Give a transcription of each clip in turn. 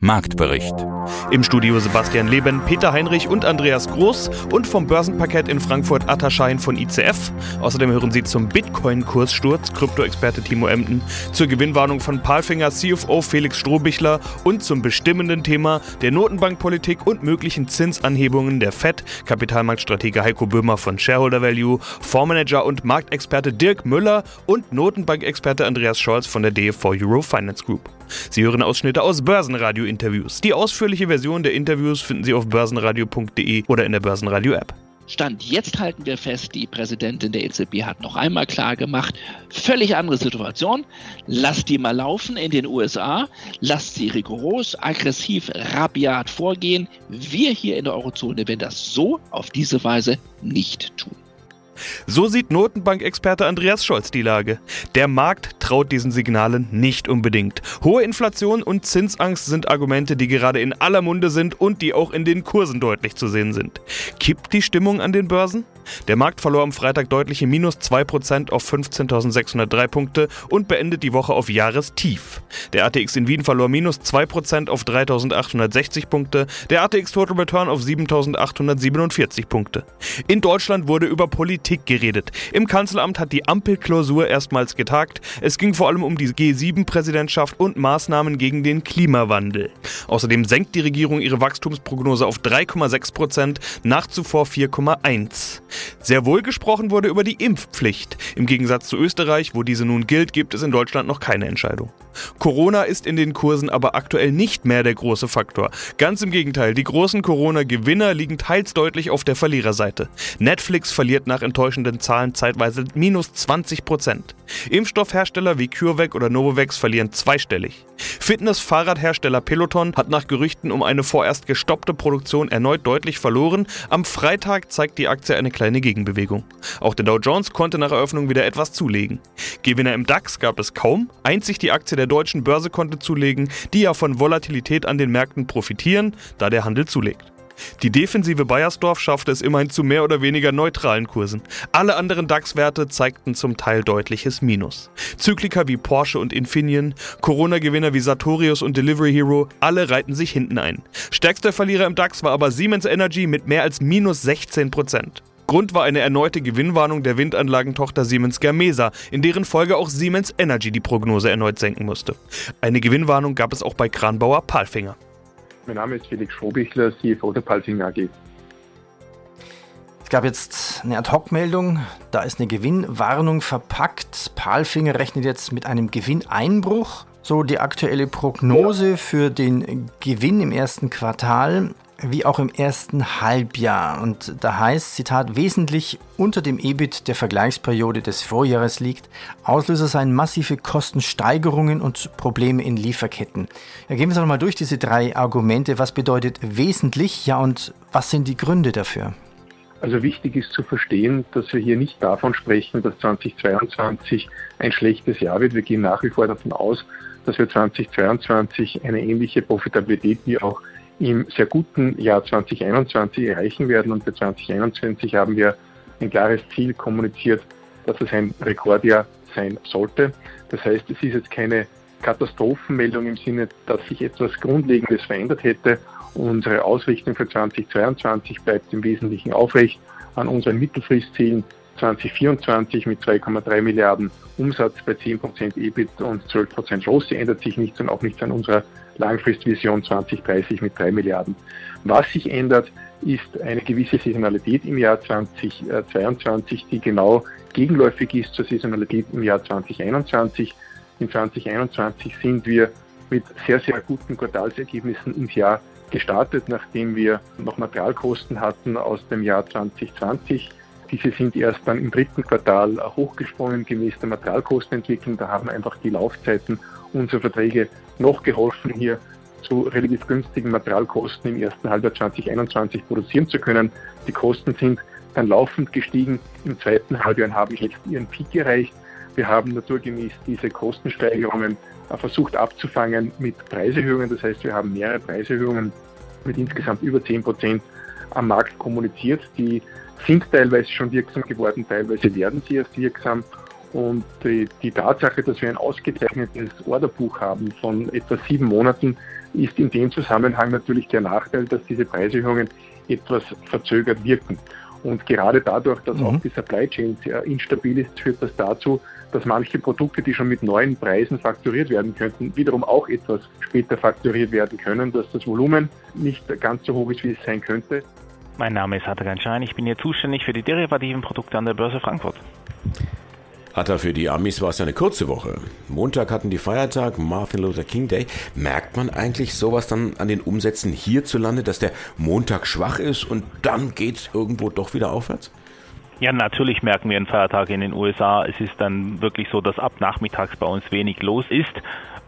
Marktbericht. Im Studio Sebastian Leben, Peter Heinrich und Andreas Groß und vom Börsenparkett in Frankfurt Atta Schein von ICF. Außerdem hören Sie zum Bitcoin-Kurssturz Krypto-Experte Timo Emden, zur Gewinnwarnung von Palfinger CFO Felix Strohbichler und zum bestimmenden Thema der Notenbankpolitik und möglichen Zinsanhebungen der FED, Kapitalmarktstratege Heiko Böhmer von Shareholder Value, Fondsmanager und Marktexperte Dirk Müller und Notenbankexperte Andreas Scholz von der DFV Euro Finance Group. Sie hören Ausschnitte aus Börsenradio-Interviews. Die ausführliche Version der Interviews finden Sie auf börsenradio.de oder in der Börsenradio-App. Stand jetzt halten wir fest, die Präsidentin der EZB hat noch einmal klar gemacht, völlig andere Situation. Lasst die mal laufen in den USA, lasst sie rigoros, aggressiv, rabiat vorgehen. Wir hier in der Eurozone werden das so auf diese Weise nicht tun. So sieht Notenbankexperte Andreas Scholz die Lage. Der Markt traut diesen Signalen nicht unbedingt. Hohe Inflation und Zinsangst sind Argumente, die gerade in aller Munde sind und die auch in den Kursen deutlich zu sehen sind. Kippt die Stimmung an den Börsen? Der Markt verlor am Freitag deutliche minus 2% auf 15.603 Punkte und beendet die Woche auf Jahrestief. Der ATX in Wien verlor minus 2% auf 3.860 Punkte, der ATX Total Return auf 7.847 Punkte. In Deutschland wurde über Politik geredet. Im Kanzleramt hat die Ampelklausur erstmals getagt. Es ging vor allem um die G7-Präsidentschaft und Maßnahmen gegen den Klimawandel. Außerdem senkt die Regierung ihre Wachstumsprognose auf 3,6%, nach zuvor 4,1%. Sehr wohl gesprochen wurde über die Impfpflicht. Im Gegensatz zu Österreich, wo diese nun gilt, gibt es in Deutschland noch keine Entscheidung. Corona ist in den Kursen aber aktuell nicht mehr der große Faktor. Ganz im Gegenteil, die großen Corona-Gewinner liegen teils deutlich auf der Verliererseite. Netflix verliert nach enttäuschenden Zahlen zeitweise minus 20 Prozent. Impfstoffhersteller wie CureVac oder Novavax verlieren zweistellig. Fitness-Fahrradhersteller Peloton hat nach Gerüchten um eine vorerst gestoppte Produktion erneut deutlich verloren. Am Freitag zeigt die Aktie eine kleine Gegenbewegung. Auch der Dow Jones konnte nach Eröffnung wieder etwas zulegen. Gewinner im DAX gab es kaum. Einzig die Aktie der deutschen Börse konnte zulegen, die ja von Volatilität an den Märkten profitieren, da der Handel zulegt. Die defensive Bayersdorf schaffte es immerhin zu mehr oder weniger neutralen Kursen. Alle anderen DAX-Werte zeigten zum Teil deutliches Minus. Zykliker wie Porsche und Infineon, Corona-Gewinner wie Sartorius und Delivery Hero, alle reihten sich hinten ein. Stärkster Verlierer im DAX war aber Siemens Energy mit mehr als minus 16 Prozent. Grund war eine erneute Gewinnwarnung der Windanlagentochter Siemens Gamesa, in deren Folge auch Siemens Energy die Prognose erneut senken musste. Eine Gewinnwarnung gab es auch bei Kranbauer Palfinger. Mein Name ist Felix Schrobichler, CFO der Palfinger AG. Es gab jetzt eine Ad-Hoc-Meldung, da ist eine Gewinnwarnung verpackt. Palfinger rechnet jetzt mit einem Gewinneinbruch. So die aktuelle Prognose für den Gewinn im ersten Quartal wie auch im ersten Halbjahr. Und da heißt, Zitat, wesentlich unter dem EBIT der Vergleichsperiode des Vorjahres liegt. Auslöser seien massive Kostensteigerungen und Probleme in Lieferketten. Ja, gehen wir es nochmal durch, diese drei Argumente. Was bedeutet wesentlich? Ja, und was sind die Gründe dafür? Also wichtig ist zu verstehen, dass wir hier nicht davon sprechen, dass 2022 ein schlechtes Jahr wird. Wir gehen nach wie vor davon aus, dass wir 2022 eine ähnliche Profitabilität wie auch im sehr guten Jahr 2021 erreichen werden. Und für 2021 haben wir ein klares Ziel kommuniziert, dass es ein Rekordjahr sein sollte. Das heißt, es ist jetzt keine Katastrophenmeldung im Sinne, dass sich etwas Grundlegendes verändert hätte. Unsere Ausrichtung für 2022 bleibt im Wesentlichen aufrecht an unseren Mittelfristzielen 2024 mit 2,3 Milliarden Umsatz bei 10% EBIT und 12% ROSI ändert sich nichts und auch nichts an unserer Langfristvision 2030 mit 3 Milliarden. Was sich ändert, ist eine gewisse Saisonalität im Jahr 2022, die genau gegenläufig ist zur Saisonalität im Jahr 2021. In 2021 sind wir mit sehr, sehr guten Quartalsergebnissen ins Jahr gestartet, nachdem wir noch Materialkosten hatten aus dem Jahr 2020. Diese sind erst dann im dritten Quartal hochgesprungen gemäß der Materialkostenentwicklung. Da haben einfach die Laufzeiten unserer Verträge noch geholfen, hier zu relativ günstigen Materialkosten im ersten Halbjahr 2021 produzieren zu können. Die Kosten sind dann laufend gestiegen. Im zweiten Halbjahr haben jetzt ihren Peak erreicht. Wir haben naturgemäß diese Kostensteigerungen versucht abzufangen mit Preiserhöhungen. Das heißt, wir haben mehrere Preiserhöhungen mit insgesamt über 10 Prozent am Markt kommuniziert. Die sind teilweise schon wirksam geworden, teilweise werden sie erst wirksam. Und die, die, Tatsache, dass wir ein ausgezeichnetes Orderbuch haben von etwa sieben Monaten, ist in dem Zusammenhang natürlich der Nachteil, dass diese Preiserhöhungen etwas verzögert wirken. Und gerade dadurch, dass mhm. auch die Supply Chain sehr instabil ist, führt das dazu, dass manche Produkte, die schon mit neuen Preisen fakturiert werden könnten, wiederum auch etwas später fakturiert werden können, dass das Volumen nicht ganz so hoch ist, wie es sein könnte. Mein Name ist Atakan Schein, ich bin hier zuständig für die derivativen Produkte an der Börse Frankfurt. Hatta, für die Amis war es eine kurze Woche. Montag hatten die Feiertag, Martin Luther King Day. Merkt man eigentlich sowas dann an den Umsätzen hierzulande, dass der Montag schwach ist und dann geht es irgendwo doch wieder aufwärts? Ja, natürlich merken wir einen Feiertag in den USA. Es ist dann wirklich so, dass ab nachmittags bei uns wenig los ist.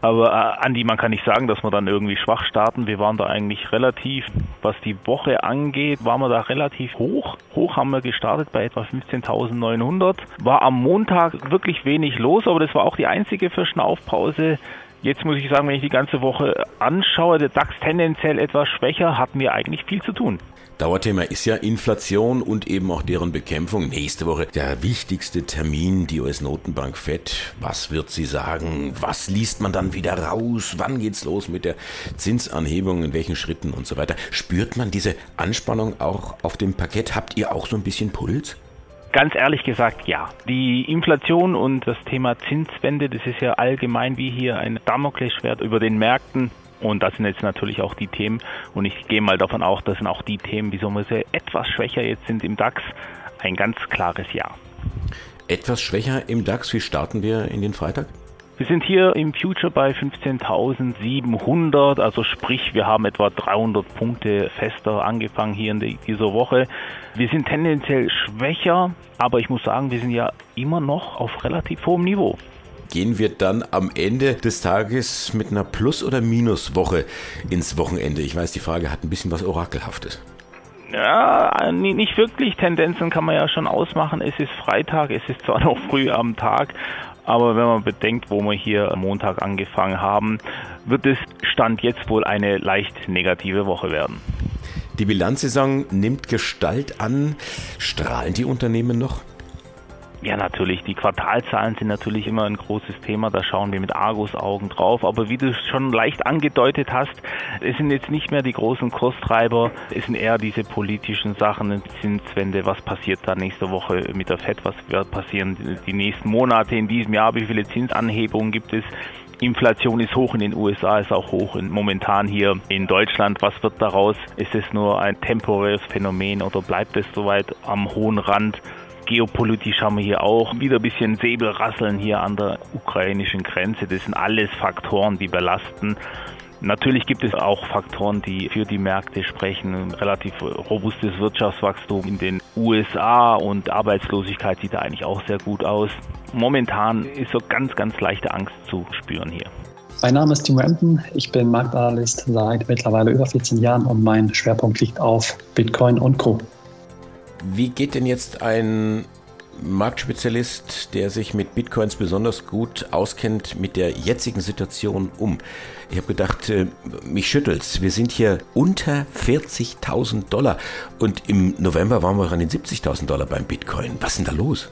Aber äh, Andi, man kann nicht sagen, dass wir dann irgendwie schwach starten. Wir waren da eigentlich relativ, was die Woche angeht, waren wir da relativ hoch. Hoch haben wir gestartet bei etwa 15.900. War am Montag wirklich wenig los, aber das war auch die einzige Verschnaufpause. Jetzt muss ich sagen, wenn ich die ganze Woche anschaue, der DAX tendenziell etwas schwächer, hatten wir eigentlich viel zu tun. Dauerthema ist ja Inflation und eben auch deren Bekämpfung. Nächste Woche der wichtigste Termin, die US-Notenbank FED. Was wird sie sagen? Was liest man dann wieder raus? Wann geht's los mit der Zinsanhebung? In welchen Schritten und so weiter? Spürt man diese Anspannung auch auf dem Parkett? Habt ihr auch so ein bisschen Puls? Ganz ehrlich gesagt, ja. Die Inflation und das Thema Zinswende, das ist ja allgemein wie hier ein Damoklesschwert über den Märkten. Und das sind jetzt natürlich auch die Themen. Und ich gehe mal davon aus, das sind auch die Themen, wieso wir etwas schwächer jetzt sind im DAX. Ein ganz klares Ja. Etwas schwächer im DAX. Wie starten wir in den Freitag? Wir sind hier im Future bei 15.700, also sprich, wir haben etwa 300 Punkte fester angefangen hier in dieser Woche. Wir sind tendenziell schwächer, aber ich muss sagen, wir sind ja immer noch auf relativ hohem Niveau. Gehen wir dann am Ende des Tages mit einer Plus- oder Minuswoche ins Wochenende? Ich weiß, die Frage hat ein bisschen was Orakelhaftes. Ja, nicht wirklich. Tendenzen kann man ja schon ausmachen. Es ist Freitag, es ist zwar noch früh am Tag, aber wenn man bedenkt, wo wir hier am Montag angefangen haben, wird es Stand jetzt wohl eine leicht negative Woche werden. Die Bilanzsaison nimmt Gestalt an. Strahlen die Unternehmen noch? Ja, natürlich. Die Quartalzahlen sind natürlich immer ein großes Thema. Da schauen wir mit Argus-Augen drauf. Aber wie du schon leicht angedeutet hast, es sind jetzt nicht mehr die großen Kurstreiber. Es sind eher diese politischen Sachen, Zinswende. Was passiert da nächste Woche mit der FED? Was wird passieren die nächsten Monate in diesem Jahr? Wie viele Zinsanhebungen gibt es? Inflation ist hoch in den USA, ist auch hoch in, momentan hier in Deutschland. Was wird daraus? Ist es nur ein temporäres Phänomen oder bleibt es soweit am hohen Rand? Geopolitisch haben wir hier auch wieder ein bisschen Säbelrasseln hier an der ukrainischen Grenze. Das sind alles Faktoren, die belasten. Natürlich gibt es auch Faktoren, die für die Märkte sprechen. Ein relativ robustes Wirtschaftswachstum in den USA und Arbeitslosigkeit sieht da eigentlich auch sehr gut aus. Momentan ist so ganz, ganz leichte Angst zu spüren hier. Mein Name ist Tim Rampton. Ich bin Marktanalyst seit mittlerweile über 14 Jahren und mein Schwerpunkt liegt auf Bitcoin und Co. Wie geht denn jetzt ein Marktspezialist, der sich mit Bitcoins besonders gut auskennt, mit der jetzigen Situation um? Ich habe gedacht, äh, mich schüttelt's. Wir sind hier unter 40.000 Dollar und im November waren wir an den 70.000 Dollar beim Bitcoin. Was ist denn da los?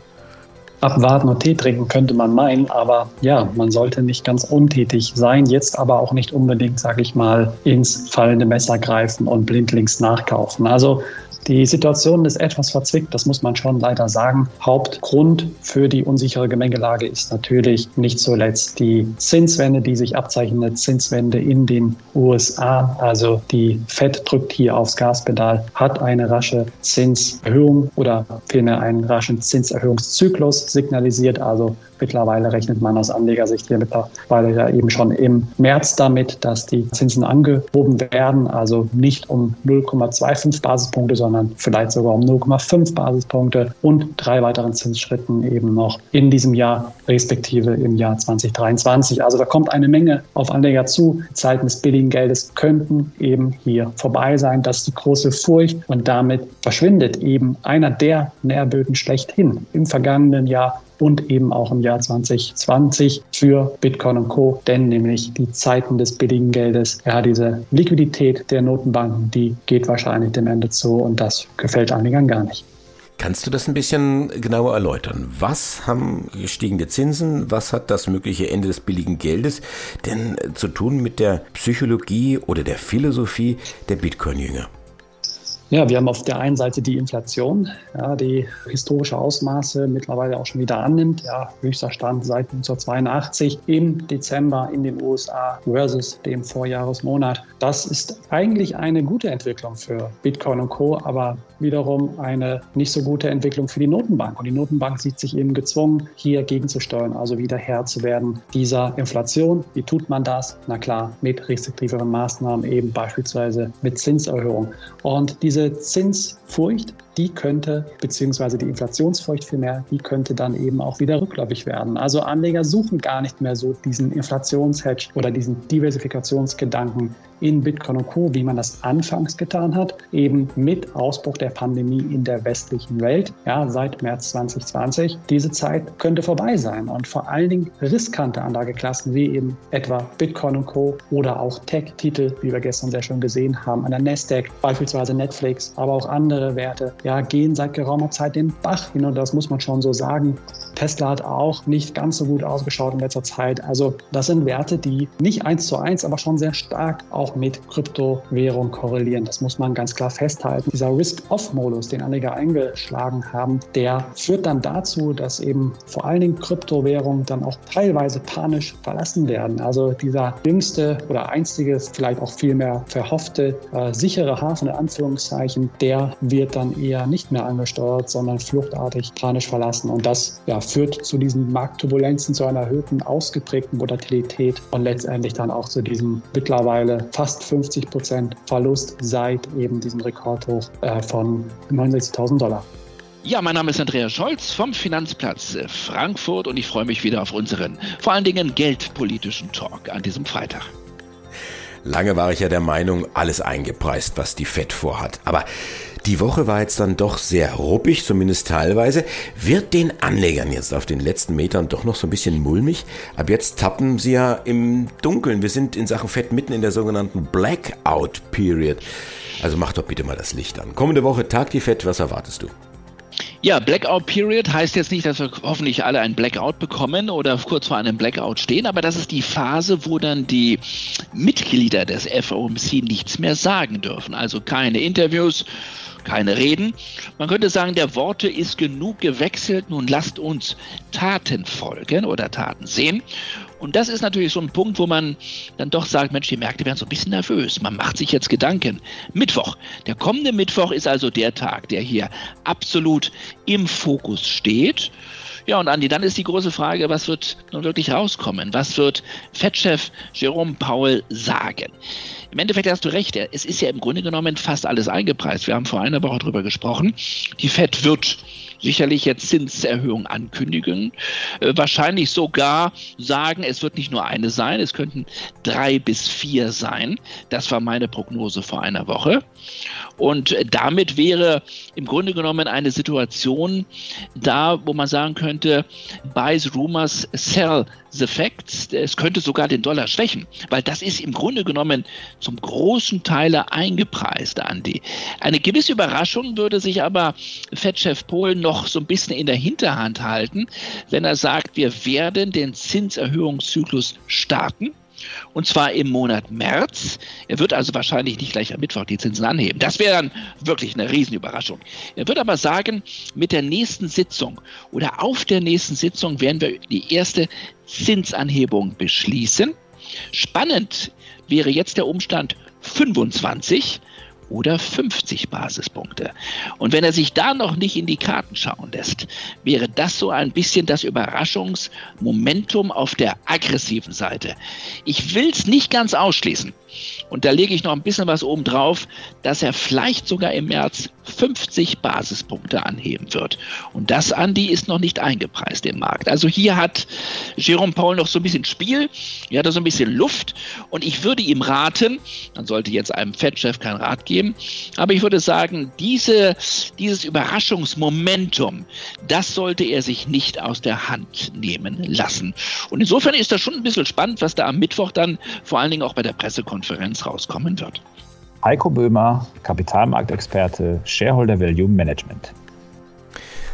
Abwarten und Tee trinken könnte man meinen, aber ja, man sollte nicht ganz untätig sein, jetzt aber auch nicht unbedingt, sage ich mal, ins fallende Messer greifen und blindlings nachkaufen. Also die Situation ist etwas verzwickt, das muss man schon leider sagen. Hauptgrund für die unsichere Gemengelage ist natürlich nicht zuletzt die Zinswende, die sich abzeichnet, Zinswende in den USA. Also die Fed drückt hier aufs Gaspedal, hat eine rasche Zinserhöhung oder vielmehr einen raschen Zinserhöhungszyklus signalisiert. Also Mittlerweile rechnet man aus Anlegersicht hier mittlerweile ja eben schon im März damit, dass die Zinsen angehoben werden, also nicht um 0,25 Basispunkte, sondern vielleicht sogar um 0,5 Basispunkte und drei weiteren Zinsschritten eben noch in diesem Jahr, respektive im Jahr 2023. Also da kommt eine Menge auf Anleger zu. Die Zeiten des billigen Geldes könnten eben hier vorbei sein. Das ist die große Furcht und damit verschwindet eben einer der Nährböden schlechthin. Im vergangenen Jahr und eben auch im Jahr 2020 für Bitcoin und Co. Denn nämlich die Zeiten des billigen Geldes, ja, diese Liquidität der Notenbanken, die geht wahrscheinlich dem Ende zu und das gefällt einigen gar nicht. Kannst du das ein bisschen genauer erläutern? Was haben gestiegene Zinsen, was hat das mögliche Ende des billigen Geldes denn zu tun mit der Psychologie oder der Philosophie der Bitcoin-Jünger? Ja, wir haben auf der einen Seite die Inflation, ja, die historische Ausmaße mittlerweile auch schon wieder annimmt. Ja, höchster Stand seit 1982 im Dezember in den USA versus dem Vorjahresmonat. Das ist eigentlich eine gute Entwicklung für Bitcoin und Co., aber wiederum eine nicht so gute Entwicklung für die Notenbank. Und die Notenbank sieht sich eben gezwungen, hier gegenzusteuern, also wieder Herr zu werden dieser Inflation. Wie tut man das? Na klar, mit restriktiveren Maßnahmen, eben beispielsweise mit Zinserhöhung. Und diese diese Zinsfurcht, die könnte, beziehungsweise die Inflationsfurcht vielmehr, die könnte dann eben auch wieder rückläufig werden. Also Anleger suchen gar nicht mehr so diesen Inflationshedge oder diesen Diversifikationsgedanken in Bitcoin und Co., wie man das anfangs getan hat, eben mit Ausbruch der Pandemie in der westlichen Welt, ja, seit März 2020. Diese Zeit könnte vorbei sein und vor allen Dingen riskante Anlageklassen wie eben etwa Bitcoin und Co. oder auch Tech-Titel, wie wir gestern sehr schön gesehen haben, an der Nasdaq, beispielsweise Netflix, aber auch andere Werte, ja, gehen seit geraumer Zeit den Bach hin und das muss man schon so sagen. Tesla hat auch nicht ganz so gut ausgeschaut in letzter Zeit. Also das sind Werte, die nicht eins zu eins, aber schon sehr stark auch mit Kryptowährung korrelieren. Das muss man ganz klar festhalten. Dieser Risk-Off-Modus, den Anleger eingeschlagen haben, der führt dann dazu, dass eben vor allen Dingen Kryptowährungen dann auch teilweise panisch verlassen werden. Also dieser jüngste oder einstige, vielleicht auch vielmehr verhoffte, äh, sichere Hafen in Anführungszeichen, der wird dann eher nicht mehr angesteuert, sondern fluchtartig panisch verlassen. Und das ja, führt zu diesen Marktturbulenzen, zu einer erhöhten, ausgeprägten Volatilität und letztendlich dann auch zu diesem mittlerweile fast 50 Prozent Verlust seit eben diesem Rekordhoch äh, von 69.000 Dollar. Ja, mein Name ist Andreas Scholz vom Finanzplatz Frankfurt und ich freue mich wieder auf unseren vor allen Dingen geldpolitischen Talk an diesem Freitag. Lange war ich ja der Meinung, alles eingepreist, was die FED vorhat. Aber die Woche war jetzt dann doch sehr ruppig, zumindest teilweise. Wird den Anlegern jetzt auf den letzten Metern doch noch so ein bisschen mulmig? Ab jetzt tappen sie ja im Dunkeln. Wir sind in Sachen Fett mitten in der sogenannten Blackout Period. Also mach doch bitte mal das Licht an. Kommende Woche Tag die Fett, was erwartest du? Ja, Blackout Period heißt jetzt nicht, dass wir hoffentlich alle einen Blackout bekommen oder kurz vor einem Blackout stehen, aber das ist die Phase, wo dann die Mitglieder des FOMC nichts mehr sagen dürfen. Also keine Interviews, keine Reden. Man könnte sagen, der Worte ist genug gewechselt. Nun lasst uns Taten folgen oder Taten sehen. Und das ist natürlich so ein Punkt, wo man dann doch sagt, Mensch, die Märkte werden so ein bisschen nervös. Man macht sich jetzt Gedanken. Mittwoch. Der kommende Mittwoch ist also der Tag, der hier absolut im Fokus steht. Ja, und Andi, dann ist die große Frage, was wird nun wirklich rauskommen? Was wird Fettchef Jerome Powell sagen? Im Endeffekt hast du recht, es ist ja im Grunde genommen fast alles eingepreist. Wir haben vor einer Woche darüber gesprochen. Die Fed wird sicherlich jetzt Zinserhöhungen ankündigen, äh, wahrscheinlich sogar sagen, es wird nicht nur eine sein, es könnten drei bis vier sein. Das war meine Prognose vor einer Woche. Und damit wäre im Grunde genommen eine Situation da, wo man sagen könnte, buys rumors, sell the facts. Es könnte sogar den Dollar schwächen, weil das ist im Grunde genommen zum großen Teile eingepreist, Andi. Eine gewisse Überraschung würde sich aber Fettchef Polen noch so ein bisschen in der Hinterhand halten, wenn er sagt, wir werden den Zinserhöhungszyklus starten. Und zwar im Monat März. Er wird also wahrscheinlich nicht gleich am Mittwoch die Zinsen anheben. Das wäre dann wirklich eine Riesenüberraschung. Er wird aber sagen, mit der nächsten Sitzung oder auf der nächsten Sitzung werden wir die erste Zinsanhebung beschließen. Spannend wäre jetzt der Umstand 25 oder 50 Basispunkte. Und wenn er sich da noch nicht in die Karten schauen lässt, wäre das so ein bisschen das Überraschungsmomentum auf der aggressiven Seite. Ich will es nicht ganz ausschließen. Und da lege ich noch ein bisschen was oben drauf, dass er vielleicht sogar im März 50 Basispunkte anheben wird. Und das, Andi, ist noch nicht eingepreist im Markt. Also hier hat Jerome Paul noch so ein bisschen Spiel, hier hat er so ein bisschen Luft und ich würde ihm raten, man sollte jetzt einem Fettchef keinen Rat geben, aber ich würde sagen, diese, dieses Überraschungsmomentum, das sollte er sich nicht aus der Hand nehmen lassen. Und insofern ist das schon ein bisschen spannend, was da am Mittwoch dann vor allen Dingen auch bei der Pressekonferenz rauskommen wird. Heiko Böhmer, Kapitalmarktexperte, Shareholder Value Management.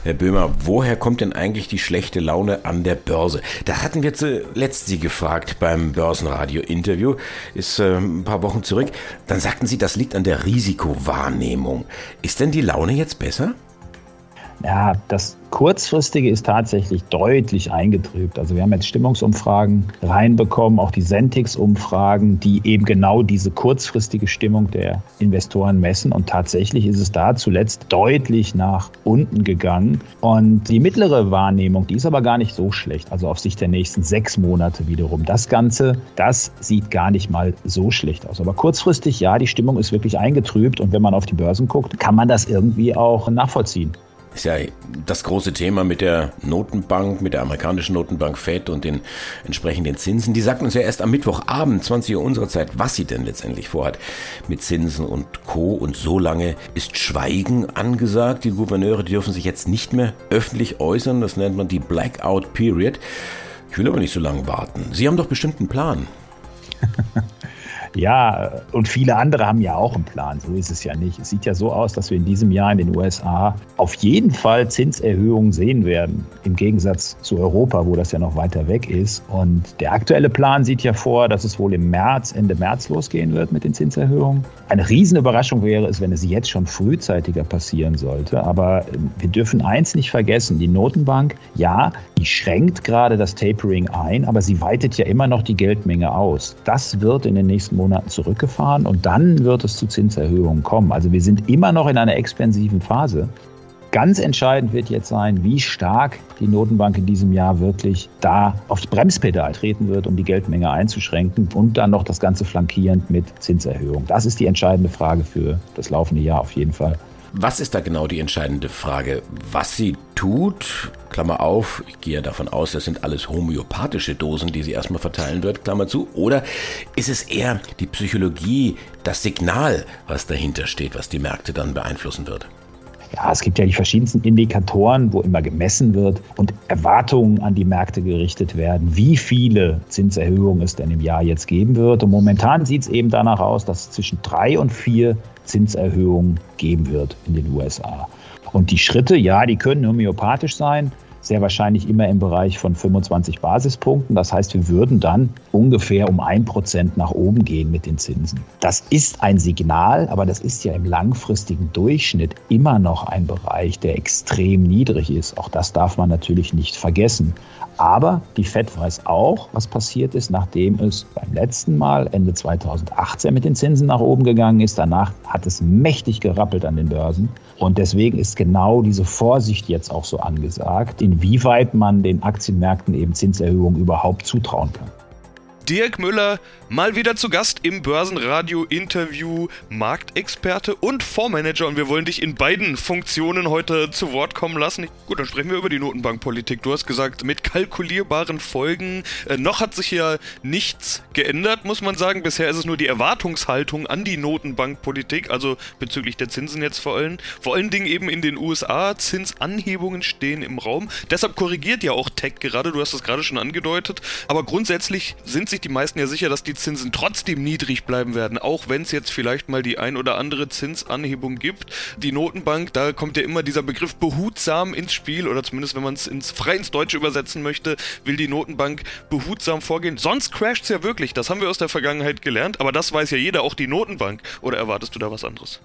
Herr Böhmer, woher kommt denn eigentlich die schlechte Laune an der Börse? Da hatten wir zuletzt Sie gefragt beim Börsenradio-Interview, ist äh, ein paar Wochen zurück. Dann sagten Sie, das liegt an der Risikowahrnehmung. Ist denn die Laune jetzt besser? Ja, das kurzfristige ist tatsächlich deutlich eingetrübt. Also wir haben jetzt Stimmungsumfragen reinbekommen, auch die Sentix-Umfragen, die eben genau diese kurzfristige Stimmung der Investoren messen. Und tatsächlich ist es da zuletzt deutlich nach unten gegangen. Und die mittlere Wahrnehmung, die ist aber gar nicht so schlecht. Also auf Sicht der nächsten sechs Monate wiederum. Das Ganze, das sieht gar nicht mal so schlecht aus. Aber kurzfristig, ja, die Stimmung ist wirklich eingetrübt. Und wenn man auf die Börsen guckt, kann man das irgendwie auch nachvollziehen ist ja das große Thema mit der Notenbank, mit der amerikanischen Notenbank Fed und den entsprechenden Zinsen. Die sagten uns ja erst am Mittwochabend, 20 Uhr unserer Zeit, was sie denn letztendlich vorhat mit Zinsen und Co. Und so lange ist Schweigen angesagt. Die Gouverneure dürfen sich jetzt nicht mehr öffentlich äußern. Das nennt man die Blackout Period. Ich will aber nicht so lange warten. Sie haben doch bestimmt einen Plan. Ja, und viele andere haben ja auch einen Plan. So ist es ja nicht. Es sieht ja so aus, dass wir in diesem Jahr in den USA auf jeden Fall Zinserhöhungen sehen werden. Im Gegensatz zu Europa, wo das ja noch weiter weg ist. Und der aktuelle Plan sieht ja vor, dass es wohl im März, Ende März losgehen wird mit den Zinserhöhungen. Eine Riesenüberraschung wäre es, wenn es jetzt schon frühzeitiger passieren sollte. Aber ähm, wir dürfen eins nicht vergessen. Die Notenbank, ja, die schränkt gerade das Tapering ein, aber sie weitet ja immer noch die Geldmenge aus. Das wird in den nächsten Monaten Monaten zurückgefahren und dann wird es zu Zinserhöhungen kommen. Also wir sind immer noch in einer expansiven Phase. Ganz entscheidend wird jetzt sein, wie stark die Notenbank in diesem Jahr wirklich da aufs Bremspedal treten wird, um die Geldmenge einzuschränken und dann noch das Ganze flankierend mit Zinserhöhungen. Das ist die entscheidende Frage für das laufende Jahr auf jeden Fall. Was ist da genau die entscheidende Frage? Was sie tut, Klammer auf, ich gehe davon aus, das sind alles homöopathische Dosen, die sie erstmal verteilen wird, Klammer zu, oder ist es eher die Psychologie, das Signal, was dahinter steht, was die Märkte dann beeinflussen wird? Ja, es gibt ja die verschiedensten Indikatoren, wo immer gemessen wird und Erwartungen an die Märkte gerichtet werden, wie viele Zinserhöhungen es denn im Jahr jetzt geben wird. Und momentan sieht es eben danach aus, dass es zwischen drei und vier Zinserhöhungen geben wird in den USA. Und die Schritte, ja, die können homöopathisch sein, sehr wahrscheinlich immer im Bereich von 25 Basispunkten. Das heißt, wir würden dann ungefähr um ein Prozent nach oben gehen mit den Zinsen. Das ist ein Signal, aber das ist ja im langfristigen Durchschnitt immer noch ein Bereich, der extrem niedrig ist. Auch das darf man natürlich nicht vergessen. Aber die FED weiß auch, was passiert ist, nachdem es beim letzten Mal Ende 2018 mit den Zinsen nach oben gegangen ist. Danach hat es mächtig gerappelt an den Börsen. Und deswegen ist genau diese Vorsicht jetzt auch so angesagt, inwieweit man den Aktienmärkten eben Zinserhöhungen überhaupt zutrauen kann. Dirk Müller mal wieder zu Gast im Börsenradio-Interview, Marktexperte und Fondsmanager und wir wollen dich in beiden Funktionen heute zu Wort kommen lassen. Gut, dann sprechen wir über die Notenbankpolitik. Du hast gesagt, mit kalkulierbaren Folgen. Äh, noch hat sich ja nichts geändert, muss man sagen. Bisher ist es nur die Erwartungshaltung an die Notenbankpolitik, also bezüglich der Zinsen jetzt vor allem. Vor allen Dingen eben in den USA. Zinsanhebungen stehen im Raum. Deshalb korrigiert ja auch Tech gerade, du hast es gerade schon angedeutet. Aber grundsätzlich sind sie sich die meisten ja sicher, dass die Zinsen trotzdem niedrig bleiben werden, auch wenn es jetzt vielleicht mal die ein oder andere Zinsanhebung gibt. Die Notenbank, da kommt ja immer dieser Begriff behutsam ins Spiel, oder zumindest wenn man es ins, frei ins Deutsche übersetzen möchte, will die Notenbank behutsam vorgehen. Sonst crasht es ja wirklich, das haben wir aus der Vergangenheit gelernt, aber das weiß ja jeder, auch die Notenbank. Oder erwartest du da was anderes?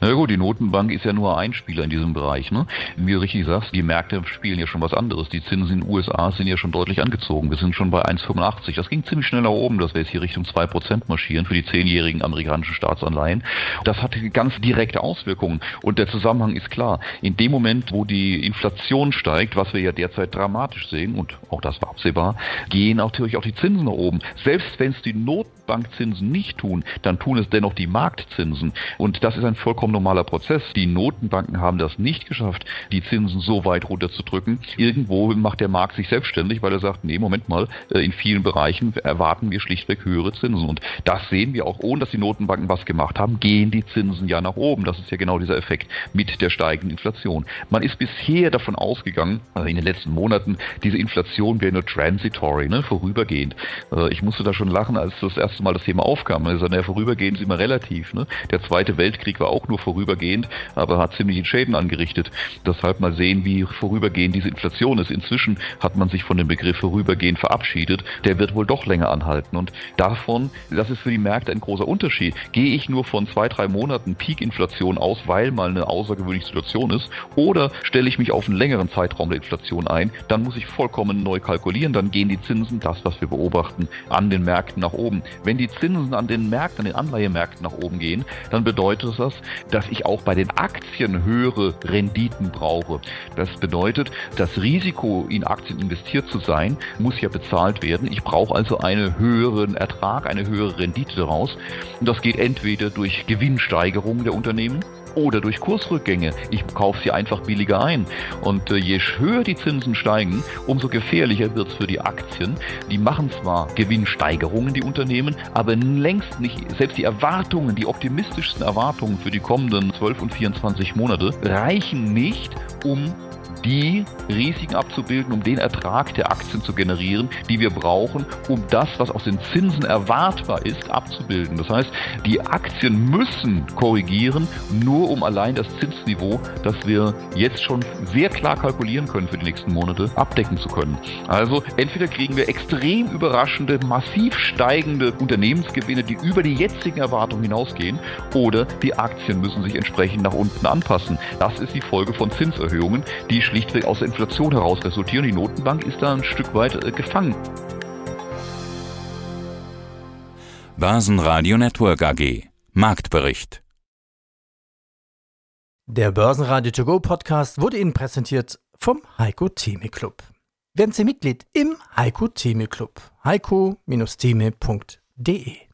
Na gut, die Notenbank ist ja nur ein Spieler in diesem Bereich. Ne? Wie du richtig sagst, die Märkte spielen ja schon was anderes. Die Zinsen in den USA sind ja schon deutlich angezogen. Wir sind schon bei 1,85. Das ging ziemlich schnell nach oben, dass wir jetzt hier Richtung 2% marschieren für die zehnjährigen amerikanischen Staatsanleihen. Das hatte ganz direkte Auswirkungen. Und der Zusammenhang ist klar. In dem Moment, wo die Inflation steigt, was wir ja derzeit dramatisch sehen, und auch das war absehbar, gehen natürlich auch die Zinsen nach oben. Selbst wenn es die Notenbank Notenbankzinsen nicht tun, dann tun es dennoch die Marktzinsen. Und das ist ein vollkommen normaler Prozess. Die Notenbanken haben das nicht geschafft, die Zinsen so weit runterzudrücken. Irgendwo macht der Markt sich selbstständig, weil er sagt, nee, Moment mal, äh, in vielen Bereichen erwarten wir schlichtweg höhere Zinsen. Und das sehen wir auch, ohne dass die Notenbanken was gemacht haben, gehen die Zinsen ja nach oben. Das ist ja genau dieser Effekt mit der steigenden Inflation. Man ist bisher davon ausgegangen, also in den letzten Monaten, diese Inflation wäre nur transitory, ne, vorübergehend. Äh, ich musste da schon lachen, als das erste Mal das Thema aufkam. Also, naja, vorübergehend ist immer relativ. Ne? Der Zweite Weltkrieg war auch nur vorübergehend, aber hat ziemliche Schäden angerichtet. Deshalb mal sehen, wie vorübergehend diese Inflation ist. Inzwischen hat man sich von dem Begriff vorübergehend verabschiedet. Der wird wohl doch länger anhalten. Und davon, das ist für die Märkte ein großer Unterschied. Gehe ich nur von zwei, drei Monaten Peak-Inflation aus, weil mal eine außergewöhnliche Situation ist, oder stelle ich mich auf einen längeren Zeitraum der Inflation ein, dann muss ich vollkommen neu kalkulieren. Dann gehen die Zinsen, das, was wir beobachten, an den Märkten nach oben. Wenn die Zinsen an den Märkten, an den Anleihemärkten nach oben gehen, dann bedeutet das, dass ich auch bei den Aktien höhere Renditen brauche. Das bedeutet, das Risiko, in Aktien investiert zu sein, muss ja bezahlt werden. Ich brauche also einen höheren Ertrag, eine höhere Rendite daraus. Und das geht entweder durch Gewinnsteigerungen der Unternehmen oder durch Kursrückgänge. Ich kaufe sie einfach billiger ein. Und äh, je höher die Zinsen steigen, umso gefährlicher wird es für die Aktien. Die machen zwar Gewinnsteigerungen, die Unternehmen, aber längst nicht, selbst die Erwartungen, die optimistischsten Erwartungen für die kommenden 12 und 24 Monate reichen nicht, um die Risiken abzubilden, um den Ertrag der Aktien zu generieren, die wir brauchen, um das, was aus den Zinsen erwartbar ist, abzubilden. Das heißt, die Aktien müssen korrigieren, nur um allein das Zinsniveau, das wir jetzt schon sehr klar kalkulieren können für die nächsten Monate, abdecken zu können. Also entweder kriegen wir extrem überraschende, massiv steigende Unternehmensgewinne, die über die jetzigen Erwartungen hinausgehen, oder die Aktien müssen sich entsprechend nach unten anpassen. Das ist die Folge von Zinserhöhungen, die schlichtweg aus der Inflation heraus resultieren. Die Notenbank ist da ein Stück weit äh, gefangen. Börsenradio Network AG Marktbericht Der Börsenradio To Go Podcast wurde Ihnen präsentiert vom Heiko Theme Club. Werden Sie Mitglied im Heiko Theme Club. heiko-theme.de